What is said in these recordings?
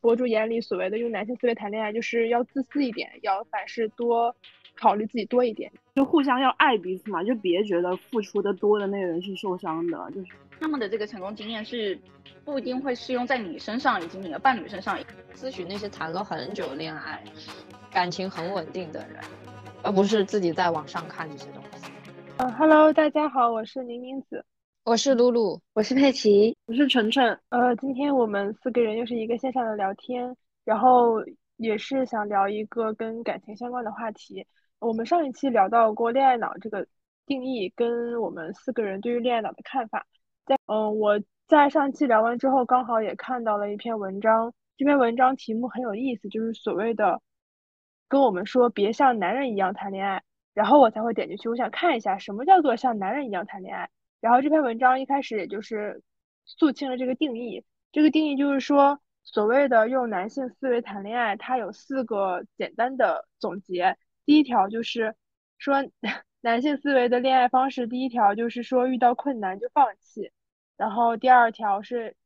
博主眼里所谓的用男性思维谈恋爱，就是要自私一点，要凡事多考虑自己多一点，就互相要爱彼此嘛，就别觉得付出的多的那个人是受伤的，就是他们的这个成功经验是不一定会适用在你身上以及你的伴侣身上。咨询那些谈了很久恋爱、感情很稳定的人，而不是自己在网上看这些东西。嗯哈喽，大家好，我是宁宁子，我是露露，我是佩奇，我是晨晨。呃，今天我们四个人又是一个线上的聊天，然后也是想聊一个跟感情相关的话题。我们上一期聊到过恋爱脑这个定义，跟我们四个人对于恋爱脑的看法。在嗯，我在上期聊完之后，刚好也看到了一篇文章。这篇文章题目很有意思，就是所谓的跟我们说别像男人一样谈恋爱，然后我才会点进去，我想看一下什么叫做像男人一样谈恋爱。然后这篇文章一开始也就是肃清了这个定义，这个定义就是说所谓的用男性思维谈恋爱，它有四个简单的总结。第一条就是说 男性思维的恋爱方式，第一条就是说遇到困难就放弃，然后第二条是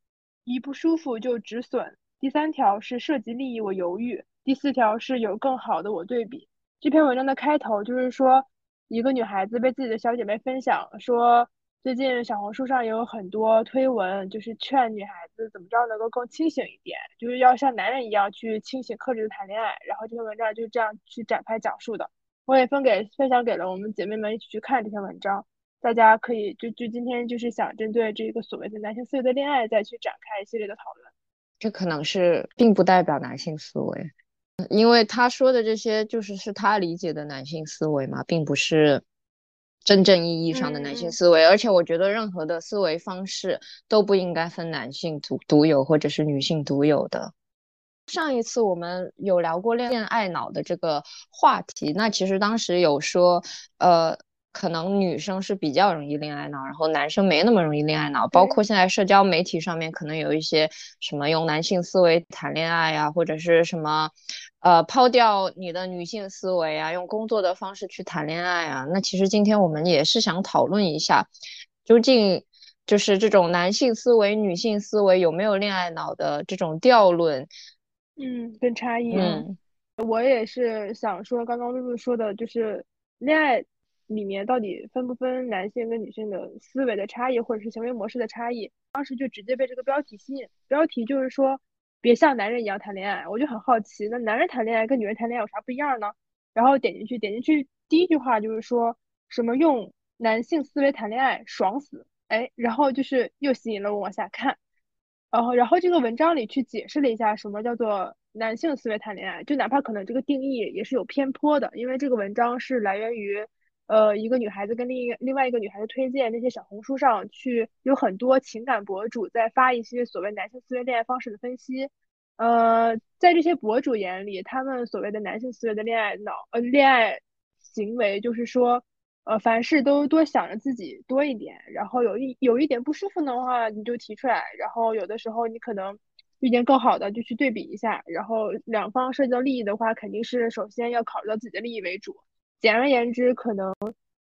一不舒服就止损。第三条是涉及利益我犹豫，第四条是有更好的我对比。这篇文章的开头就是说，一个女孩子被自己的小姐妹分享说，最近小红书上也有很多推文，就是劝女孩子怎么着能够更清醒一点，就是要像男人一样去清醒克制的谈恋爱。然后这篇文章就这样去展开讲述的，我也分给分享给了我们姐妹们一起去看这篇文章。大家可以就就今天就是想针对这个所谓的男性思维的恋爱再去展开一系列的讨论。这可能是并不代表男性思维，因为他说的这些就是是他理解的男性思维嘛，并不是真正意义上的男性思维。而且我觉得任何的思维方式都不应该分男性独独有或者是女性独有的。上一次我们有聊过恋爱脑的这个话题，那其实当时有说，呃。可能女生是比较容易恋爱脑，然后男生没那么容易恋爱脑。包括现在社交媒体上面，可能有一些什么用男性思维谈恋爱呀，或者是什么，呃，抛掉你的女性思维啊，用工作的方式去谈恋爱啊。那其实今天我们也是想讨论一下，究竟就是这种男性思维、女性思维有没有恋爱脑的这种调论，嗯，跟差异。嗯，我也是想说，刚刚露露说的就是恋爱。里面到底分不分男性跟女性的思维的差异，或者是行为模式的差异？当时就直接被这个标题吸引，标题就是说别像男人一样谈恋爱，我就很好奇，那男人谈恋爱跟女人谈恋爱有啥不一样呢？然后点进去，点进去第一句话就是说什么用男性思维谈恋爱爽死，哎，然后就是又吸引了我往下看，然后然后这个文章里去解释了一下什么叫做男性思维谈恋爱，就哪怕可能这个定义也是有偏颇的，因为这个文章是来源于。呃，一个女孩子跟另一个另外一个女孩子推荐那些小红书上去有很多情感博主在发一些所谓男性思维恋爱方式的分析。呃，在这些博主眼里，他们所谓的男性思维的恋爱脑呃恋爱行为就是说，呃，凡事都多想着自己多一点，然后有一有一点不舒服的话你就提出来，然后有的时候你可能遇见更好的就去对比一下，然后两方涉及到利益的话，肯定是首先要考虑到自己的利益为主。简而言之，可能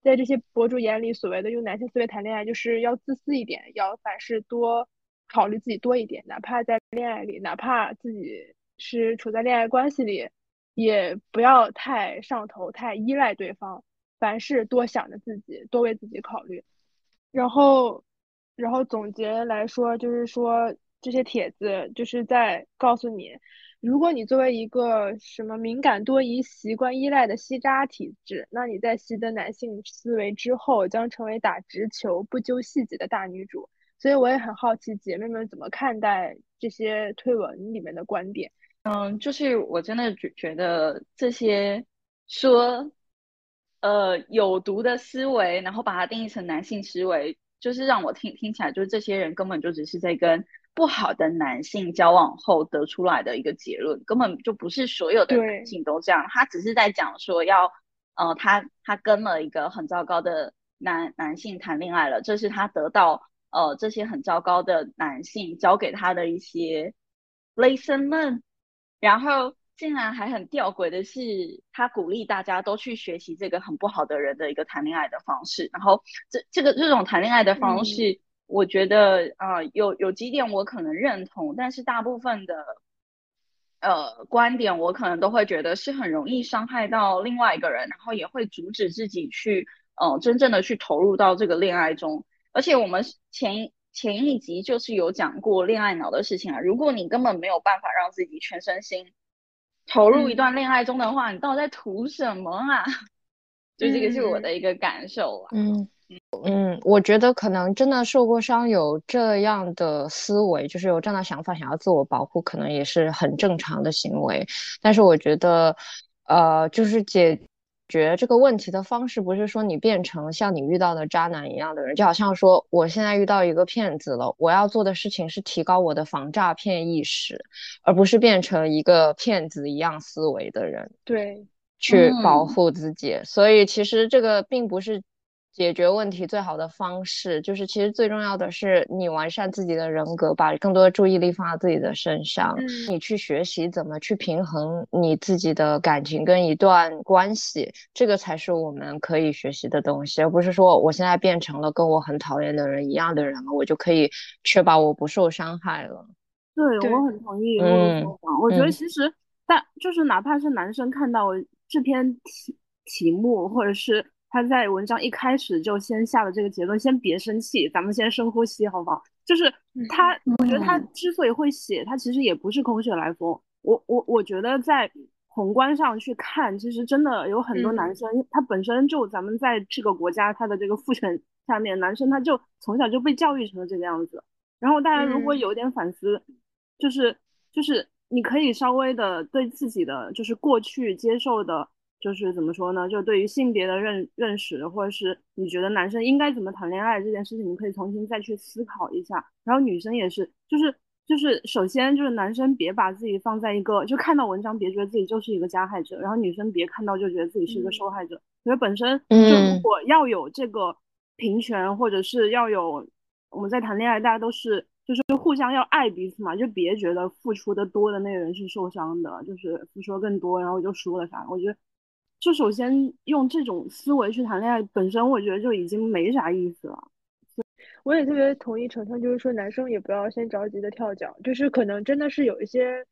在这些博主眼里，所谓的用男性思维谈恋爱，就是要自私一点，要凡事多考虑自己多一点，哪怕在恋爱里，哪怕自己是处在恋爱关系里，也不要太上头，太依赖对方，凡事多想着自己，多为自己考虑。然后，然后总结来说，就是说这些帖子就是在告诉你。如果你作为一个什么敏感多疑、习惯依赖的吸渣体质，那你在习得男性思维之后，将成为打直球、不揪细节的大女主。所以我也很好奇，姐妹们怎么看待这些推文里面的观点？嗯，就是我真的觉觉得这些说，呃，有毒的思维，然后把它定义成男性思维，就是让我听听起来，就是这些人根本就只是在跟。不好的男性交往后得出来的一个结论，根本就不是所有的男性都这样。他只是在讲说要，呃，他他跟了一个很糟糕的男男性谈恋爱了，这是他得到呃这些很糟糕的男性教给他的一些 lesson。然后竟然还很吊诡的是，他鼓励大家都去学习这个很不好的人的一个谈恋爱的方式。然后这这个这种谈恋爱的方式。我觉得啊，有有几点我可能认同，但是大部分的呃观点，我可能都会觉得是很容易伤害到另外一个人，然后也会阻止自己去呃真正的去投入到这个恋爱中。而且我们前前一集就是有讲过恋爱脑的事情啊，如果你根本没有办法让自己全身心投入一段恋爱中的话，你到底在图什么啊？就这个是我的一个感受啊。嗯嗯，我觉得可能真的受过伤，有这样的思维，就是有这样的想法，想要自我保护，可能也是很正常的行为。但是我觉得，呃，就是解决这个问题的方式，不是说你变成像你遇到的渣男一样的人，就好像说我现在遇到一个骗子了，我要做的事情是提高我的防诈骗意识，而不是变成一个骗子一样思维的人。对。去保护自己，所以其实这个并不是解决问题最好的方式。就是其实最重要的是你完善自己的人格，把更多的注意力放在自己的身上。你去学习怎么去平衡你自己的感情跟一段关系，这个才是我们可以学习的东西，而不是说我现在变成了跟我很讨厌的人一样的人了，我就可以确保我不受伤害了。对，我很同意这个说法。我觉得其实，但就是哪怕是男生看到。这篇题题目，或者是他在文章一开始就先下了这个结论，先别生气，咱们先深呼吸，好不好？就是他，我觉得他之所以会写，他其实也不是空穴来风。我我我觉得在宏观上去看，其实真的有很多男生，他本身就咱们在这个国家他的这个父权下面，男生他就从小就被教育成了这个样子。然后大家如果有点反思，就是就是。你可以稍微的对自己的就是过去接受的，就是怎么说呢？就对于性别的认认识，或者是你觉得男生应该怎么谈恋爱这件事情，你可以重新再去思考一下。然后女生也是，就是就是首先就是男生别把自己放在一个就看到文章别觉得自己就是一个加害者，然后女生别看到就觉得自己是一个受害者。因为本身就如果要有这个平权，或者是要有我们在谈恋爱，大家都是。就是互相要爱彼此嘛，就别觉得付出的多的那个人是受伤的，就是付出更多，然后就输了啥。我觉得，就首先用这种思维去谈恋爱，本身我觉得就已经没啥意思了。我也特别同意程程，就是说男生也不要先着急的跳脚，就是可能真的是有一些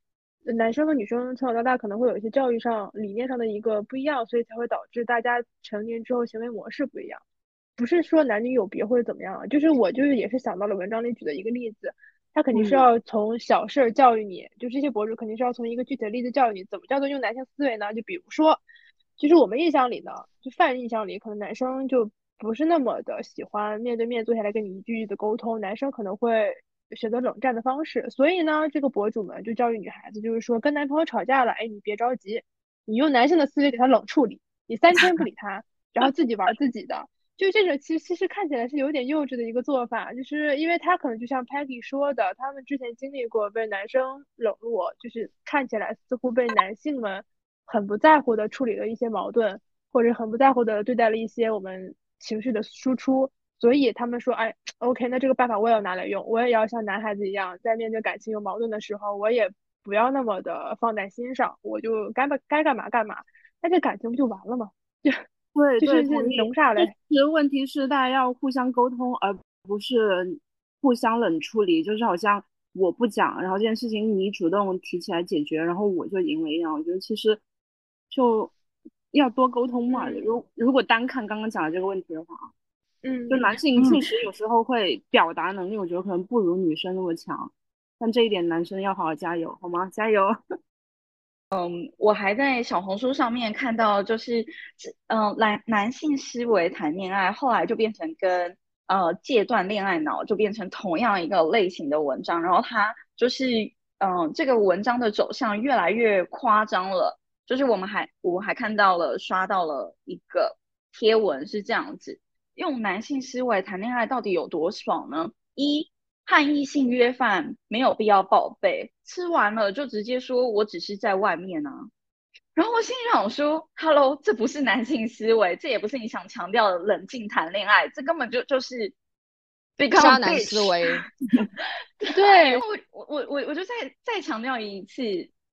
男生和女生从小到大可能会有一些教育上、理念上的一个不一样，所以才会导致大家成年之后行为模式不一样。不是说男女有别或者怎么样啊，就是我就是也是想到了文章里举的一个例子，他肯定是要从小事儿教育你，就这些博主肯定是要从一个具体的例子教育你，怎么叫做用男性思维呢？就比如说，其实我们印象里呢，就犯印象里，可能男生就不是那么的喜欢面对面坐下来跟你一句句的沟通，男生可能会选择冷战的方式，所以呢，这个博主们就教育女孩子，就是说跟男朋友吵架了，哎，你别着急，你用男性的思维给他冷处理，你三天不理他，然后自己玩自己的。就这种，其实其实看起来是有点幼稚的一个做法，就是因为他可能就像 Peggy 说的，他们之前经历过被男生冷落，就是看起来似乎被男性们很不在乎的处理了一些矛盾，或者很不在乎的对待了一些我们情绪的输出，所以他们说，哎，OK，那这个办法我也要拿来用，我也要像男孩子一样，在面对感情有矛盾的时候，我也不要那么的放在心上，我就该不该干嘛干嘛，那这感情不就完了吗？就。对对，浓啥嘞？其实问题是大家要互相沟通，而不是互相冷处理。就是好像我不讲，然后这件事情你主动提起来解决，然后我就赢了一样。我觉得其实就要多沟通嘛。如如果单看刚刚讲的这个问题的话，嗯，就男性确实有时候会表达能力，我觉得可能不如女生那么强。但这一点男生要好好加油，好吗？加油！嗯，我还在小红书上面看到，就是嗯，男男性思维谈恋爱，后来就变成跟呃戒断恋爱脑就变成同样一个类型的文章，然后它就是嗯，这个文章的走向越来越夸张了。就是我们还我还看到了刷到了一个贴文是这样子，用男性思维谈恋爱到底有多爽呢？一和异性约饭没有必要报备，吃完了就直接说我只是在外面啊。然后我心里想说，Hello，这不是男性思维，这也不是你想强调的冷静谈恋爱，这根本就就是渣男思维。对，我我我我我就再再强调一次，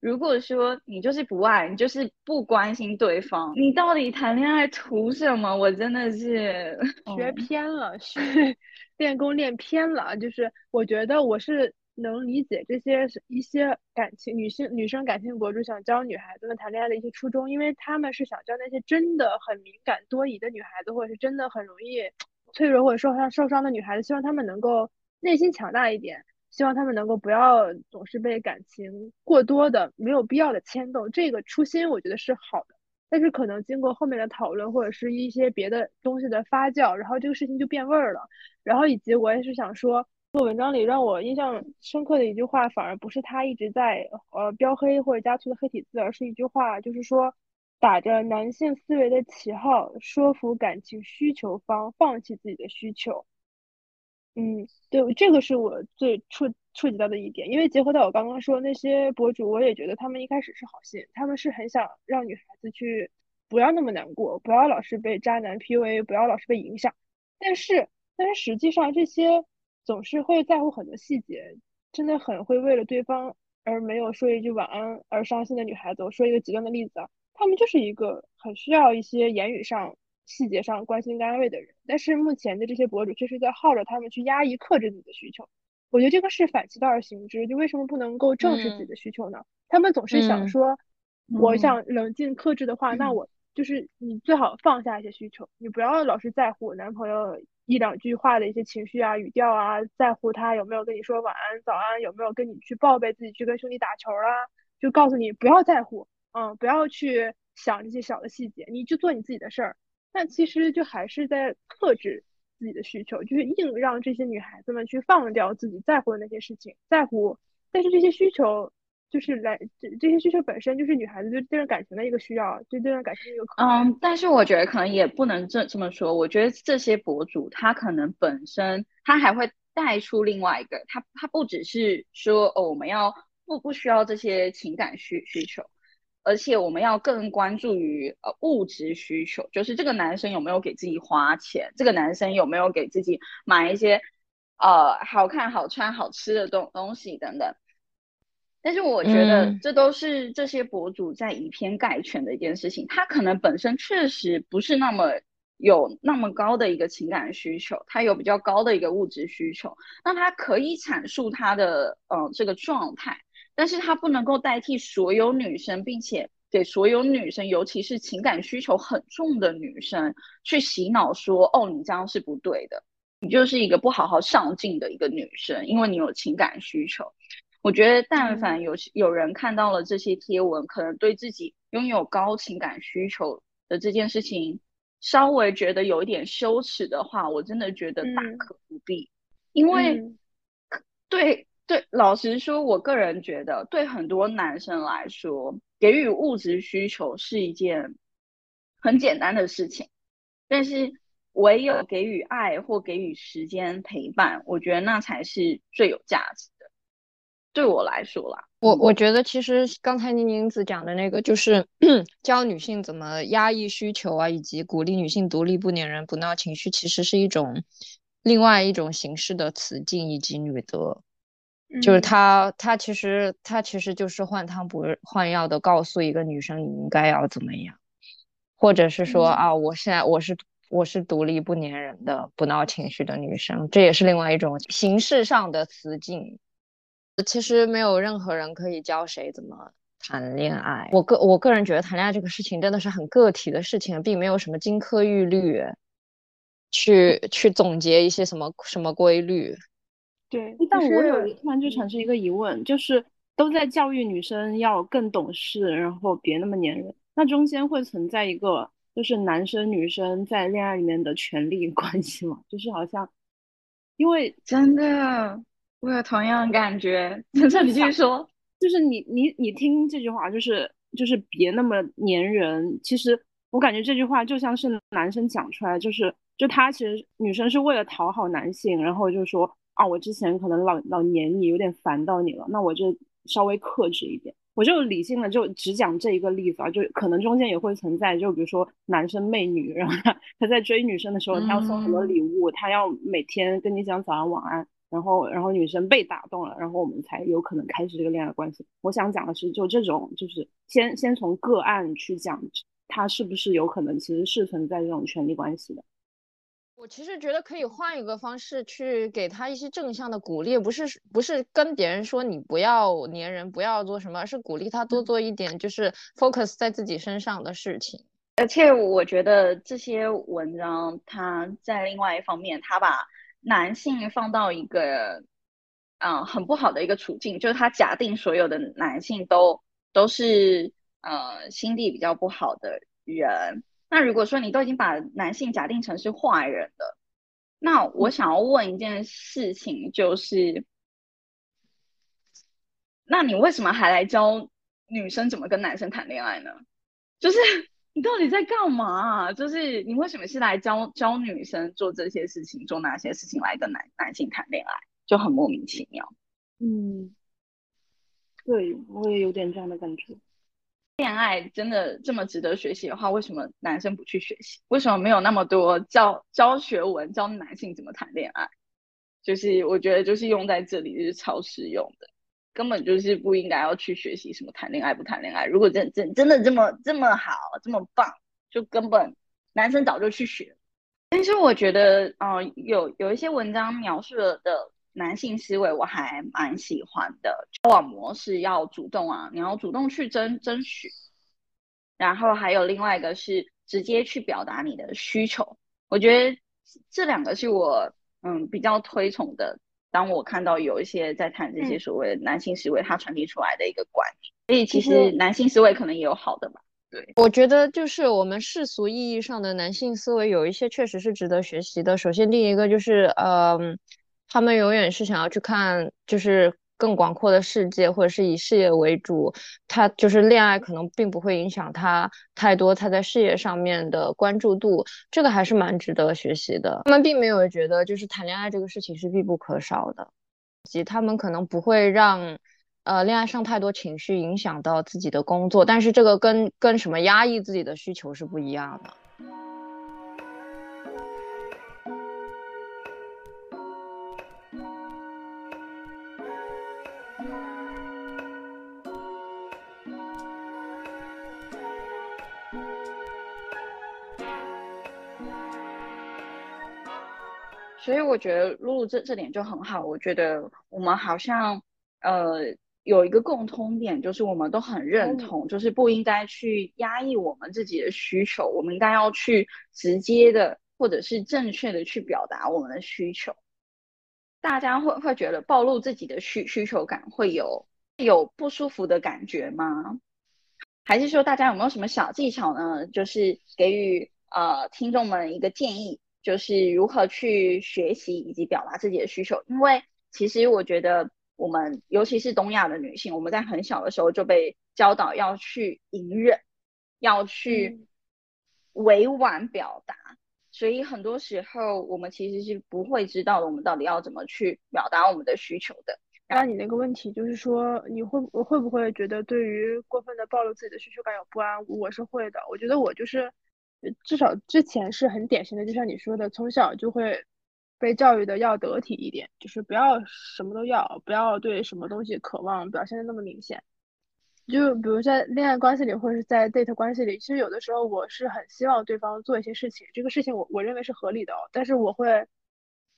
如果说你就是不爱你就是不关心对方，你到底谈恋爱图什么？我真的是 学偏了，学。练功练偏了，就是我觉得我是能理解这些一些感情女性女生感情博主想教女孩子们谈恋爱的一些初衷，因为他们是想教那些真的很敏感多疑的女孩子，或者是真的很容易脆弱或者受伤受伤的女孩子，希望她们能够内心强大一点，希望他们能够不要总是被感情过多的没有必要的牵动。这个初心我觉得是好的，但是可能经过后面的讨论或者是一些别的东西的发酵，然后这个事情就变味儿了。然后以及我也是想说。做文章里让我印象深刻的一句话，反而不是他一直在呃标黑或者加粗的黑体字，而是一句话，就是说打着男性思维的旗号，说服感情需求方放弃自己的需求。嗯，对，这个是我最触触及到的一点，因为结合到我刚刚说那些博主，我也觉得他们一开始是好心，他们是很想让女孩子去不要那么难过，不要老是被渣男 PUA，不要老是被影响。但是，但是实际上这些。总是会在乎很多细节，真的很会为了对方而没有说一句晚安而伤心的女孩子。我说一个极端的例子啊，他们就是一个很需要一些言语上、细节上关心跟安慰的人，但是目前的这些博主却是在号召他们去压抑、克制自己的需求。我觉得这个是反其道而行之，就为什么不能够正视自己的需求呢？他们总是想说，我想冷静克制的话，那我就是你最好放下一些需求，你不要老是在乎男朋友。一两句话的一些情绪啊、语调啊，在乎他有没有跟你说晚安、早安，有没有跟你去报备自己去跟兄弟打球啦，就告诉你不要在乎，嗯，不要去想这些小的细节，你就做你自己的事儿。但其实就还是在克制自己的需求，就是硬让这些女孩子们去放掉自己在乎的那些事情，在乎，但是这些需求。就是来这这些需求本身就是女孩子对这段感情的一个需要，对这段感情的一个。嗯，但是我觉得可能也不能这这么说。我觉得这些博主他可能本身他还会带出另外一个，他他不只是说哦我们要不不需要这些情感需需求，而且我们要更关注于呃物质需求，就是这个男生有没有给自己花钱，这个男生有没有给自己买一些呃好看好穿好吃的东东西等等。但是我觉得这都是这些博主在以偏概全的一件事情。他可能本身确实不是那么有那么高的一个情感需求，他有比较高的一个物质需求。那他可以阐述他的呃这个状态，但是它不能够代替所有女生，并且给所有女生，尤其是情感需求很重的女生去洗脑说：哦，你这样是不对的，你就是一个不好好上进的一个女生，因为你有情感需求。我觉得，但凡有有人看到了这些贴文，可能对自己拥有高情感需求的这件事情稍微觉得有一点羞耻的话，我真的觉得大可不必。因为，对对，老实说，我个人觉得，对很多男生来说，给予物质需求是一件很简单的事情，但是唯有给予爱或给予时间陪伴，我觉得那才是最有价值的。对我来说啦，我我觉得其实刚才宁宁子讲的那个，就是 教女性怎么压抑需求啊，以及鼓励女性独立、不粘人、不闹情绪，其实是一种另外一种形式的雌竞以及女德。就是他他其实他其实就是换汤不换药的告诉一个女生你应该要怎么样，或者是说啊，我现在我是我是独立不粘人的、不闹情绪的女生，这也是另外一种形式上的雌竞。其实没有任何人可以教谁怎么谈恋爱。我个我个人觉得谈恋爱这个事情真的是很个体的事情，并没有什么金科玉律，去去总结一些什么什么规律。对，但我有突然就产生一个疑问，就是都在教育女生要更懂事，然后别那么粘人，那中间会存在一个就是男生女生在恋爱里面的权利关系吗？就是好像因为真的。我有同样的感觉，这你继续说，就是你你你听这句话，就是就是别那么粘人。其实我感觉这句话就像是男生讲出来，就是就他其实女生是为了讨好男性，然后就说啊，我之前可能老老黏你，有点烦到你了，那我就稍微克制一点。我就理性的就只讲这一个例子啊，就可能中间也会存在，就比如说男生媚女，然后他他在追女生的时候，他要送很多礼物，他要每天跟你讲早安晚安。然后，然后女生被打动了，然后我们才有可能开始这个恋爱关系。我想讲的是，就这种，就是先先从个案去讲，他是不是有可能其实是存在这种权利关系的。我其实觉得可以换一个方式去给他一些正向的鼓励，不是不是跟别人说你不要粘人，不要做什么，而是鼓励他多做一点，就是 focus 在自己身上的事情。而且我觉得这些文章，他在另外一方面，他把男性放到一个嗯很不好的一个处境，就是他假定所有的男性都都是呃心地比较不好的人。那如果说你都已经把男性假定成是坏人了，那我想要问一件事情，就是，那你为什么还来教女生怎么跟男生谈恋爱呢？就是你到底在干嘛？就是你为什么是来教教女生做这些事情，做哪些事情来跟男男性谈恋爱，就很莫名其妙。嗯，对我也有点这样的感觉。恋爱真的这么值得学习的话，为什么男生不去学习？为什么没有那么多教教学文教男性怎么谈恋爱？就是我觉得就是用在这里就是超实用的，根本就是不应该要去学习什么谈恋爱不谈恋爱。如果真真真的这么这么好这么棒，就根本男生早就去学。但是我觉得啊，有有一些文章描述了的。男性思维我还蛮喜欢的，交往模式要主动啊，你要主动去争争取，然后还有另外一个是直接去表达你的需求。我觉得这两个是我嗯比较推崇的。当我看到有一些在谈这些所谓的男性思维，他传递出来的一个观念，所以其实男性思维可能也有好的吧。对，我觉得就是我们世俗意义上的男性思维有一些确实是值得学习的。首先第一个就是嗯。他们永远是想要去看，就是更广阔的世界，或者是以事业为主。他就是恋爱，可能并不会影响他太多他在事业上面的关注度，这个还是蛮值得学习的。他们并没有觉得就是谈恋爱这个事情是必不可少的，及他们可能不会让呃恋爱上太多情绪影响到自己的工作，但是这个跟跟什么压抑自己的需求是不一样的。所以我觉得露露这这点就很好。我觉得我们好像呃有一个共通点，就是我们都很认同，就是不应该去压抑我们自己的需求，我们应该要去直接的或者是正确的去表达我们的需求。大家会会觉得暴露自己的需需求感会有有不舒服的感觉吗？还是说大家有没有什么小技巧呢？就是给予呃听众们一个建议。就是如何去学习以及表达自己的需求，因为其实我觉得我们尤其是东亚的女性，我们在很小的时候就被教导要去隐忍，要去委婉表达，所以很多时候我们其实是不会知道我们到底要怎么去表达我们的需求的。那你那个问题就是说，你会我会不会觉得对于过分的暴露自己的需求感有不安？我是会的，我觉得我就是。至少之前是很典型的，就像你说的，从小就会被教育的要得体一点，就是不要什么都要，不要对什么东西渴望表现的那么明显。就比如在恋爱关系里，或者是在 date 关系里，其实有的时候我是很希望对方做一些事情，这个事情我我认为是合理的，但是我会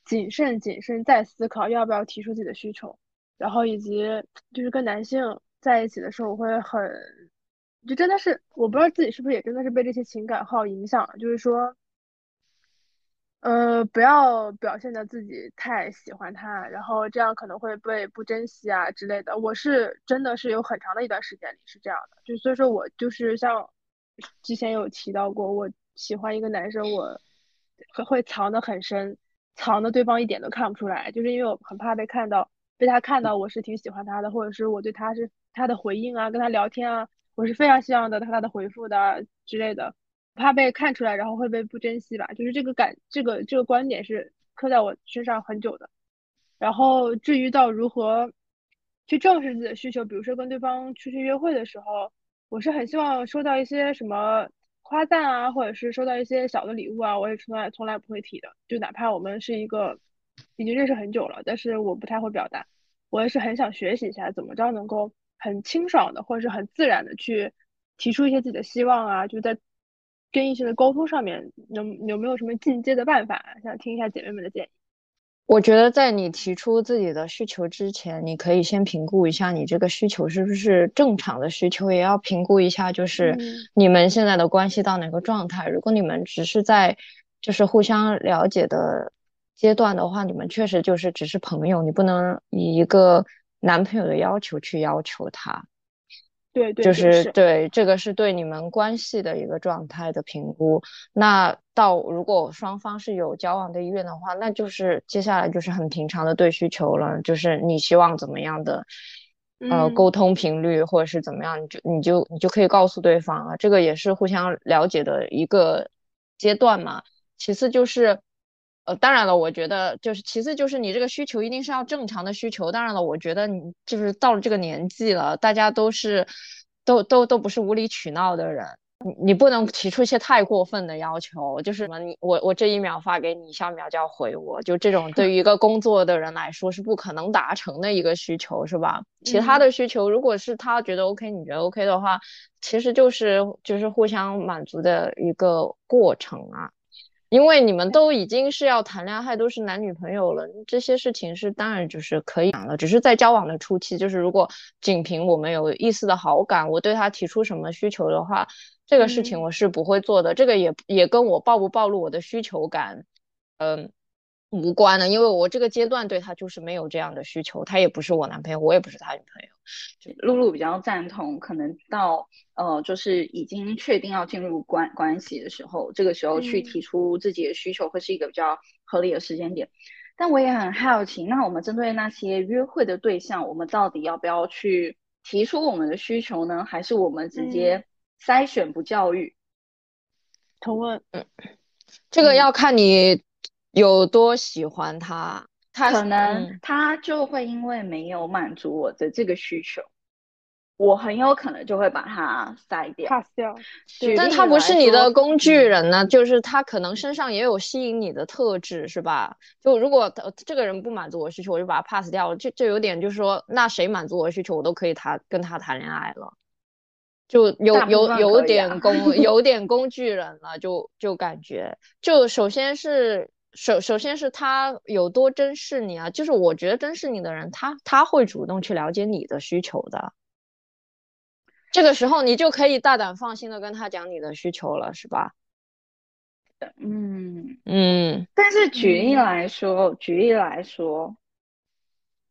谨慎谨慎再思考要不要提出自己的需求，然后以及就是跟男性在一起的时候，我会很。就真的是，我不知道自己是不是也真的是被这些情感号影响了。就是说，呃，不要表现的自己太喜欢他，然后这样可能会被不珍惜啊之类的。我是真的是有很长的一段时间里是这样的，就所以说我就是像之前有提到过，我喜欢一个男生，我会会藏得很深，藏的对方一点都看不出来，就是因为我很怕被看到，被他看到我是挺喜欢他的，或者是我对他是他的回应啊，跟他聊天啊。我是非常希望得到他的回复的之类的，怕被看出来，然后会被不珍惜吧。就是这个感，这个这个观点是刻在我身上很久的。然后至于到如何去正视自己的需求，比如说跟对方出去约会的时候，我是很希望收到一些什么夸赞啊，或者是收到一些小的礼物啊，我也从来从来不会提的。就哪怕我们是一个已经认识很久了，但是我不太会表达，我也是很想学习一下怎么着能够。很清爽的，或者是很自然的去提出一些自己的希望啊，就在跟异性的沟通上面，能有没有什么进阶的办法？想听一下姐妹们的建议。我觉得在你提出自己的需求之前，你可以先评估一下你这个需求是不是正常的需求，也要评估一下就是你们现在的关系到哪个状态。如果你们只是在就是互相了解的阶段的话，你们确实就是只是朋友，你不能以一个男朋友的要求去要求他。对，对就是对这个是对你们关系的一个状态的评估。那到如果双方是有交往的意愿的话，那就是接下来就是很平常的对需求了，就是你希望怎么样的，呃，沟通频率或者是怎么样，你就你就你就可以告诉对方啊，这个也是互相了解的一个阶段嘛。其次就是。呃，当然了，我觉得就是其次就是你这个需求一定是要正常的需求。当然了，我觉得你就是到了这个年纪了，大家都是都都都不是无理取闹的人，你你不能提出一些太过分的要求，就是什么你我我这一秒发给你，下一秒就要回我，就这种对于一个工作的人来说是不可能达成的一个需求，是吧？其他的需求，如果是他觉得 OK，你觉得 OK 的话，其实就是就是互相满足的一个过程啊。因为你们都已经是要谈恋爱，都是男女朋友了，这些事情是当然就是可以讲了。只是在交往的初期，就是如果仅凭我们有一丝的好感，我对他提出什么需求的话，这个事情我是不会做的。这个也也跟我暴不暴露我的需求感，嗯。无关的，因为我这个阶段对他就是没有这样的需求，他也不是我男朋友，我也不是他女朋友。露露比较赞同，可能到呃，就是已经确定要进入关关系的时候，这个时候去提出自己的需求会是一个比较合理的时间点。但我也很好奇，那我们针对那些约会的对象，我们到底要不要去提出我们的需求呢？还是我们直接筛选不教育？同问，嗯，这个要看你。有多喜欢他，他可能他就会因为没有满足我的这个需求，我很有可能就会把他塞掉，pass 掉。但他不是你的工具人呢，就是他可能身上也有吸引你的特质，是吧？就如果这个人不满足我需求，我就把他 pass 掉，就就有点就是说，那谁满足我需求，我都可以谈跟他谈恋爱了，就有有有点工 有点工具人了，就就感觉，就首先是。首首先是他有多珍视你啊，就是我觉得珍视你的人，他他会主动去了解你的需求的。这个时候你就可以大胆放心的跟他讲你的需求了，是吧？嗯嗯。但是举例来说，举例来说，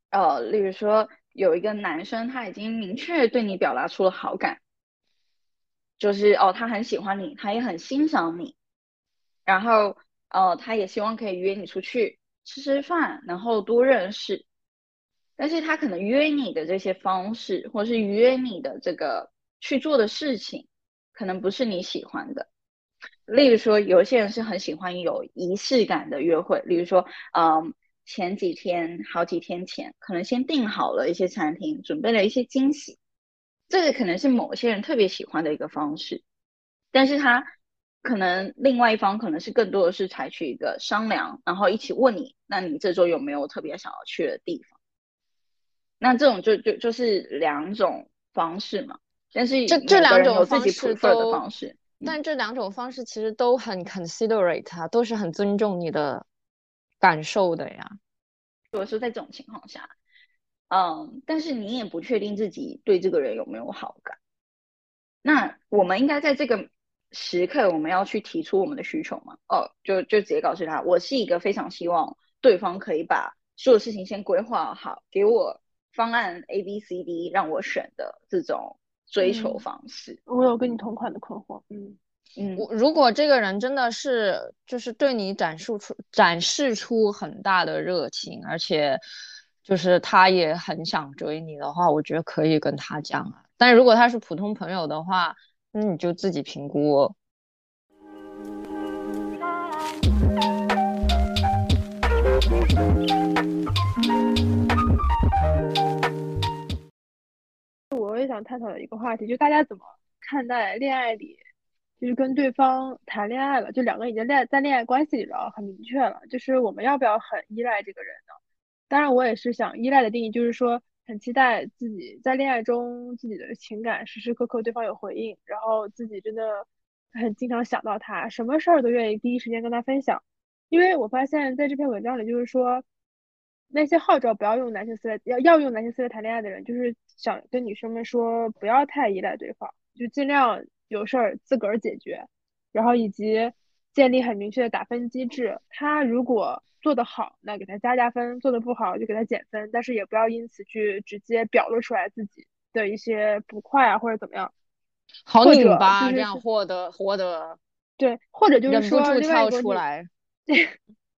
呃，例如说有一个男生他已经明确对你表达出了好感，就是哦，他很喜欢你，他也很欣赏你，然后。哦，他也希望可以约你出去吃吃饭，然后多认识。但是他可能约你的这些方式，或是约你的这个去做的事情，可能不是你喜欢的。例如说，有些人是很喜欢有仪式感的约会，例如说，嗯，前几天、好几天前，可能先订好了一些餐厅，准备了一些惊喜，这个可能是某些人特别喜欢的一个方式，但是他。可能另外一方可能是更多的是采取一个商量，然后一起问你，那你这周有没有特别想要去的地方？那这种就就就是两种方式嘛。但是这这两种方式都，方式，但这两种方式其实都很 considerate 啊，都是很尊重你的感受的呀。如果是在这种情况下，嗯，但是你也不确定自己对这个人有没有好感，那我们应该在这个。时刻我们要去提出我们的需求嘛？哦，就就直接告诉他，我是一个非常希望对方可以把所有事情先规划好，给我方案 A B C D 让我选的这种追求方式。我有跟你同款的困惑，嗯嗯。我如果这个人真的是就是对你展示出展示出很大的热情，而且就是他也很想追你的话，我觉得可以跟他讲啊。但如果他是普通朋友的话，那你就自己评估。我也想探讨的一个话题，就大家怎么看待恋爱里，就是跟对方谈恋爱了，就两个已经恋在恋爱关系里了，很明确了，就是我们要不要很依赖这个人呢？当然，我也是想依赖的定义，就是说。很期待自己在恋爱中自己的情感时时刻刻对方有回应，然后自己真的很经常想到他，什么事儿都愿意第一时间跟他分享。因为我发现在这篇文章里，就是说那些号召不要用男性思维，要要用男性思维谈恋爱的人，就是想跟女生们说不要太依赖对方，就尽量有事儿自个儿解决，然后以及建立很明确的打分机制。他如果做得好，那给他加加分；做得不好就给他减分。但是也不要因此去直接表露出来自己的一些不快啊，或者怎么样。好拧巴，这样获得获得。对，或者就是说忍不住跳出来。对，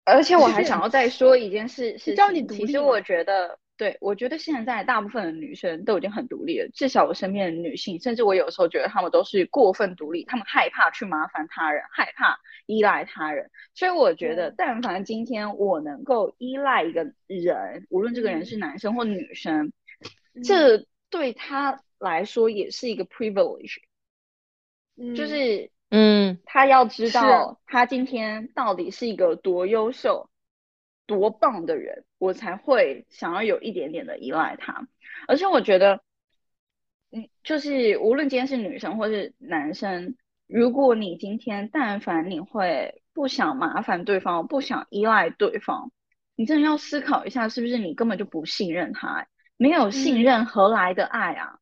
而且我还 想要再说一件事，是教你独立。其实我觉得，对我觉得现在大部分的女生都已经很独立了，至少我身边的女性，甚至我有时候觉得她们都是过分独立，她们害怕去麻烦他人，害怕依赖他人。所以我觉得，但凡今天我能够依赖一个人，无论这个人是男生或女生，这对他来说也是一个 privilege，就是。嗯，他要知道他今天到底是一个多优秀、多棒的人，我才会想要有一点点的依赖他。而且我觉得，嗯，就是无论今天是女生或是男生，如果你今天但凡你会不想麻烦对方，不想依赖对方，你真的要思考一下，是不是你根本就不信任他？没有信任，何来的爱啊？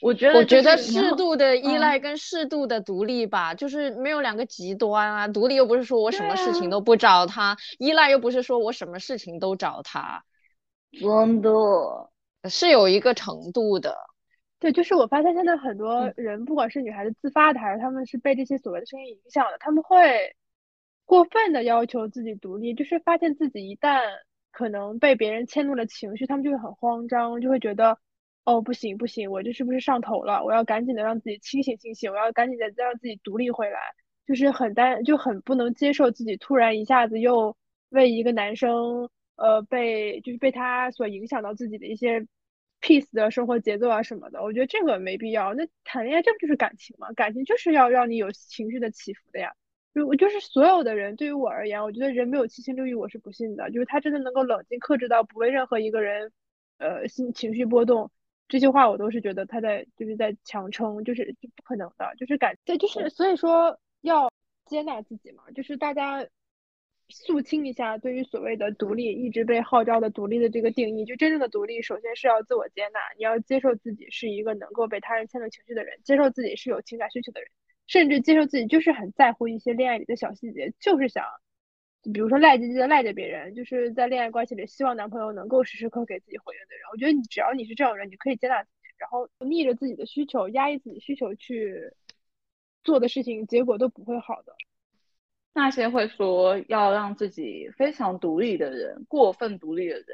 我觉得，我觉得适度的依赖跟适度的独立吧，就是没有两个极端啊。独立又不是说我什么事情都不找他，依赖又不是说我什么事情都找他。真的，是有一个程度的。对，就是我发现现在很多人，不管是女孩子自发的，还是他们是被这些所谓的声音影响的，他们会过分的要求自己独立，就是发现自己一旦可能被别人迁怒了情绪，他们就会很慌张，就会觉得。哦，不行不行，我这是不是上头了？我要赶紧的让自己清醒清醒，我要赶紧的再让自己独立回来，就是很担，就很不能接受自己突然一下子又为一个男生，呃，被就是被他所影响到自己的一些 peace 的生活节奏啊什么的。我觉得这个没必要。那谈恋爱这不就是感情吗？感情就是要让你有情绪的起伏的呀。就我就是所有的人，对于我而言，我觉得人没有七情六欲，我是不信的。就是他真的能够冷静克制到不为任何一个人，呃，心情绪波动。这些话我都是觉得他在就是在强撑，就是不可能的，就是感对，就是所以说要接纳自己嘛，就是大家肃清一下对于所谓的独立一直被号召的独立的这个定义，就真正的独立，首先是要自我接纳，你要接受自己是一个能够被他人牵动情绪的人，接受自己是有情感需求的人，甚至接受自己就是很在乎一些恋爱里的小细节，就是想。比如说赖唧唧的赖着别人，就是在恋爱关系里希望男朋友能够时时刻给自己回应的人。我觉得你只要你是这种人，你可以接纳自己，然后逆着自己的需求、压抑自己需求去做的事情，结果都不会好的。那些会说要让自己非常独立的人，过分独立的人，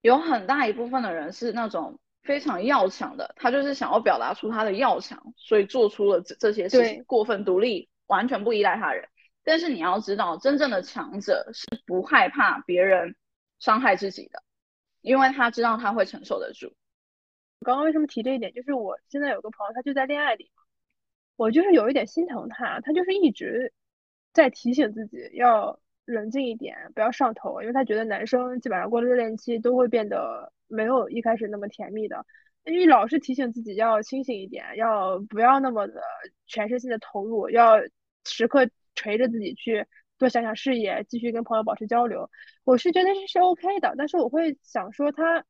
有很大一部分的人是那种非常要强的，他就是想要表达出他的要强，所以做出了这这些事情，过分独立，完全不依赖他人。但是你要知道，真正的强者是不害怕别人伤害自己的，因为他知道他会承受得住。刚刚为什么提这一点？就是我现在有个朋友，他就在恋爱里，我就是有一点心疼他，他就是一直在提醒自己要冷静一点，不要上头，因为他觉得男生基本上过了热恋期都会变得没有一开始那么甜蜜的，因为老是提醒自己要清醒一点，要不要那么的全身心的投入，要时刻。锤着自己去多想想事业，继续跟朋友保持交流，我是觉得这是 OK 的。但是我会想说，他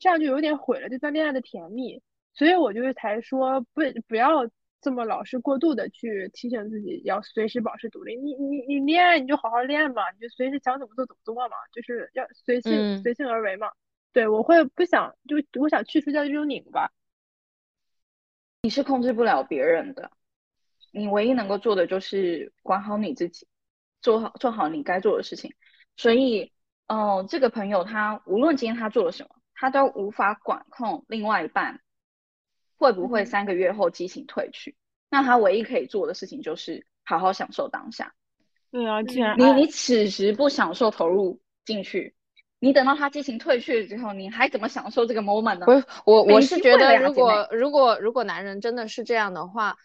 这样就有点毁了这段恋爱的甜蜜，所以我就是才说不不要这么老是过度的去提醒自己要随时保持独立。你你你恋爱你就好好恋嘛，你就随时想怎么做怎么做嘛，就是要随性随性而为嘛。对我会不想就我想去除掉这种拧巴。你是控制不了别人的。你唯一能够做的就是管好你自己，做好做好你该做的事情。所以，哦，这个朋友他无论今天他做了什么，他都无法管控另外一半会不会三个月后激情褪去。那他唯一可以做的事情就是好好享受当下。对啊，既然你你此时不享受投入进去，你等到他激情退去了之后，你还怎么享受这个 moment 呢？不是我，我是觉得如果如果如果男人真的是这样的话。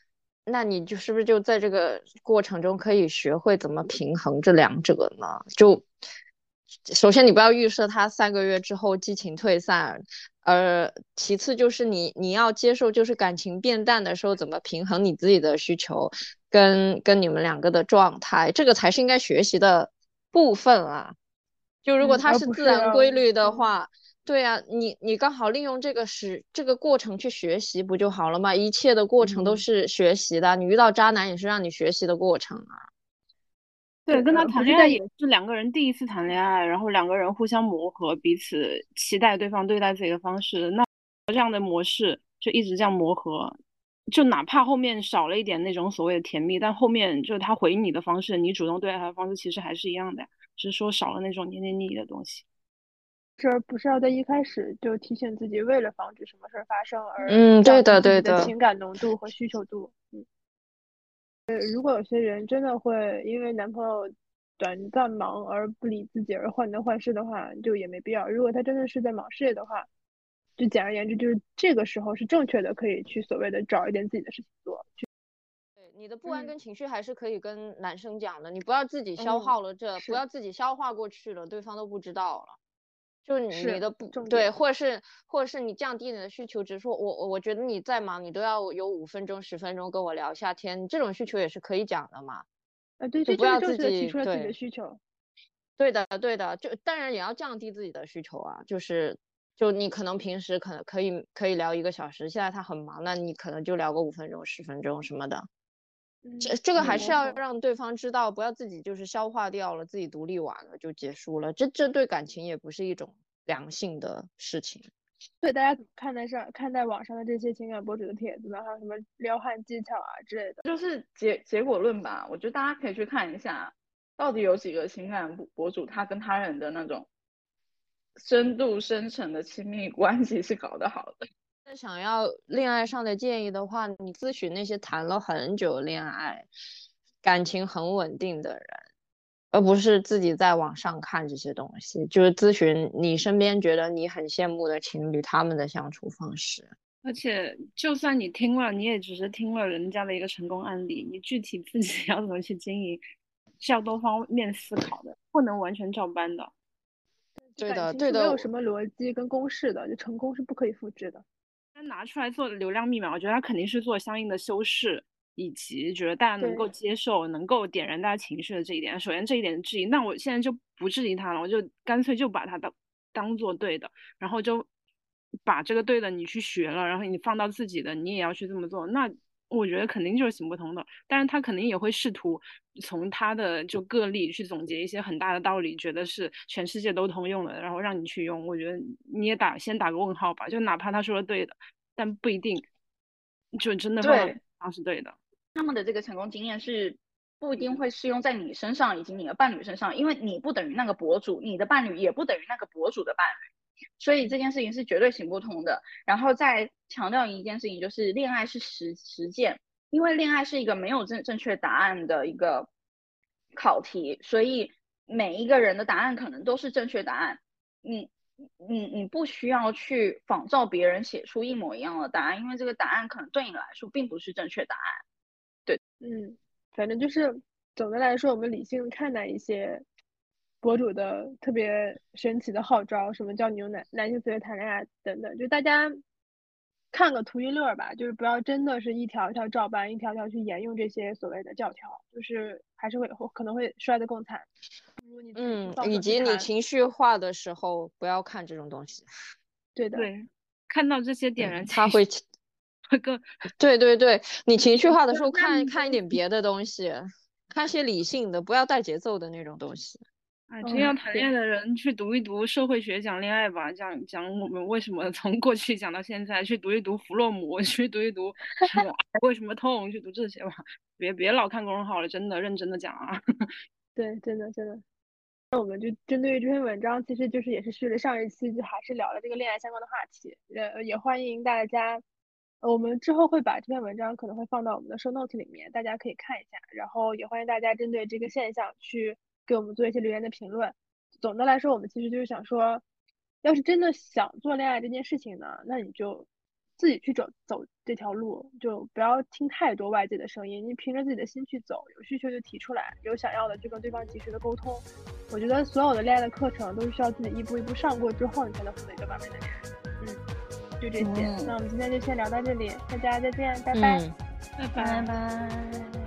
那你就是不是就在这个过程中可以学会怎么平衡这两者呢？就首先你不要预设他三个月之后激情退散，呃，其次就是你你要接受，就是感情变淡的时候怎么平衡你自己的需求跟跟你们两个的状态，这个才是应该学习的部分啊。就如果它是自然规律的话，对呀，你你刚好利用这个时这个过程去学习不就好了吗？一切的过程都是学习的，你遇到渣男也是让你学习的过程啊。对，跟他谈恋爱也是两个人第一次谈恋爱，然后两个人互相磨合，彼此期待对方对待自己的方式。那这样的模式就一直这样磨合，就哪怕后面少了一点那种所谓的甜蜜，但后面就是他回应你的方式，你主动对待他的方式其实还是一样的，只是说少了那种黏黏腻腻的东西。这不是要在一开始就提醒自己，为了防止什么事儿发生而嗯，对的，对的，情感浓度和需求度，嗯。呃，如果有些人真的会因为男朋友短暂忙而不理自己而患得患失的话，就也没必要。如果他真的是在忙事业的话，就简而言之，就是这个时候是正确的，可以去所谓的找一点自己的事情做。对，你的不安跟情绪还是可以跟男生讲的，你不要自己消耗了这，不要自己消化过去了，对方都不知道了。就你你的不对，或者是或者是你降低你的需求，只是说我我我觉得你再忙，你都要有五分钟十分钟跟我聊一下天，这种需求也是可以讲的嘛。啊，对，就不要自己提出了自己的需求。对的，对的，就当然也要降低自己的需求啊，就是就你可能平时可能可以可以聊一个小时，现在他很忙，那你可能就聊个五分钟十分钟什么的。这这个还是要让对方知道，不要自己就是消化掉了，自己独立完了就结束了。这这对感情也不是一种良性的事情。对，大家怎么看待上看待网上的这些情感博主的帖子呢？还有什么撩汉技巧啊之类的？就是结结果论吧。我觉得大家可以去看一下，到底有几个情感博主他跟他人的那种深度深层的亲密关系是搞得好的。想要恋爱上的建议的话，你咨询那些谈了很久恋爱、感情很稳定的人，而不是自己在网上看这些东西。就是咨询你身边觉得你很羡慕的情侣他们的相处方式。而且，就算你听了，你也只是听了人家的一个成功案例，你具体自己 要怎么去经营，是要多方面思考的，不能完全照搬的。对的，对的，没有什么逻辑跟公式的，就成功是不可以复制的。他拿出来做流量密码，我觉得他肯定是做相应的修饰，以及觉得大家能够接受、能够点燃大家情绪的这一点。首先这一点质疑，那我现在就不质疑他了，我就干脆就把它当当做对的，然后就把这个对的你去学了，然后你放到自己的，你也要去这么做。那我觉得肯定就是行不通的。但是他肯定也会试图从他的就个例去总结一些很大的道理，觉得是全世界都通用的，然后让你去用。我觉得你也打先打个问号吧，就哪怕他说的对的，但不一定就真的会他是对的。他们的这个成功经验是不一定会适用在你身上以及你的伴侣身上，因为你不等于那个博主，你的伴侣也不等于那个博主的伴侣。所以这件事情是绝对行不通的。然后再强调一件事情，就是恋爱是实实践，因为恋爱是一个没有正正确答案的一个考题，所以每一个人的答案可能都是正确答案。你你你不需要去仿照别人写出一模一样的答案，因为这个答案可能对你来说并不是正确答案。对，嗯，反正就是总的来说，我们理性看待一些。博主的特别神奇的号召，什么叫牛男男性思维谈恋爱等等，就大家看个图一乐吧，就是不要真的是一条一条照搬，一条条去沿用这些所谓的教条，就是还是会可能会摔得更惨。嗯，以及你情绪化的时候不要看这种东西。对的，对，看到这些点燃，他会会更 对对对，你情绪化的时候看看一点别的东西，看些理性的，不要带节奏的那种东西。哎，真要谈恋爱的人去读一读社会学讲恋爱吧，讲讲我们为什么从过去讲到现在，去读一读弗洛姆，去读一读为什么痛，去读这些吧，别别老看公众号了，真的认真的讲啊。对，真的真的。那我们就针对这篇文章，其实就是也是续了上一期，就还是聊了这个恋爱相关的话题。呃，也欢迎大家，我们之后会把这篇文章可能会放到我们的 show note 里面，大家可以看一下。然后也欢迎大家针对这个现象去。给我们做一些留言的评论。总的来说，我们其实就是想说，要是真的想做恋爱这件事情呢，那你就自己去走走这条路，就不要听太多外界的声音，你凭着自己的心去走，有需求就提出来，有想要的就跟对方及时的沟通。我觉得所有的恋爱的课程都是需要自己一步一步上过之后，你才能获得一个完美的恋爱。嗯，就这些。那我们今天就先聊到这里，大家再见，拜拜，拜拜拜。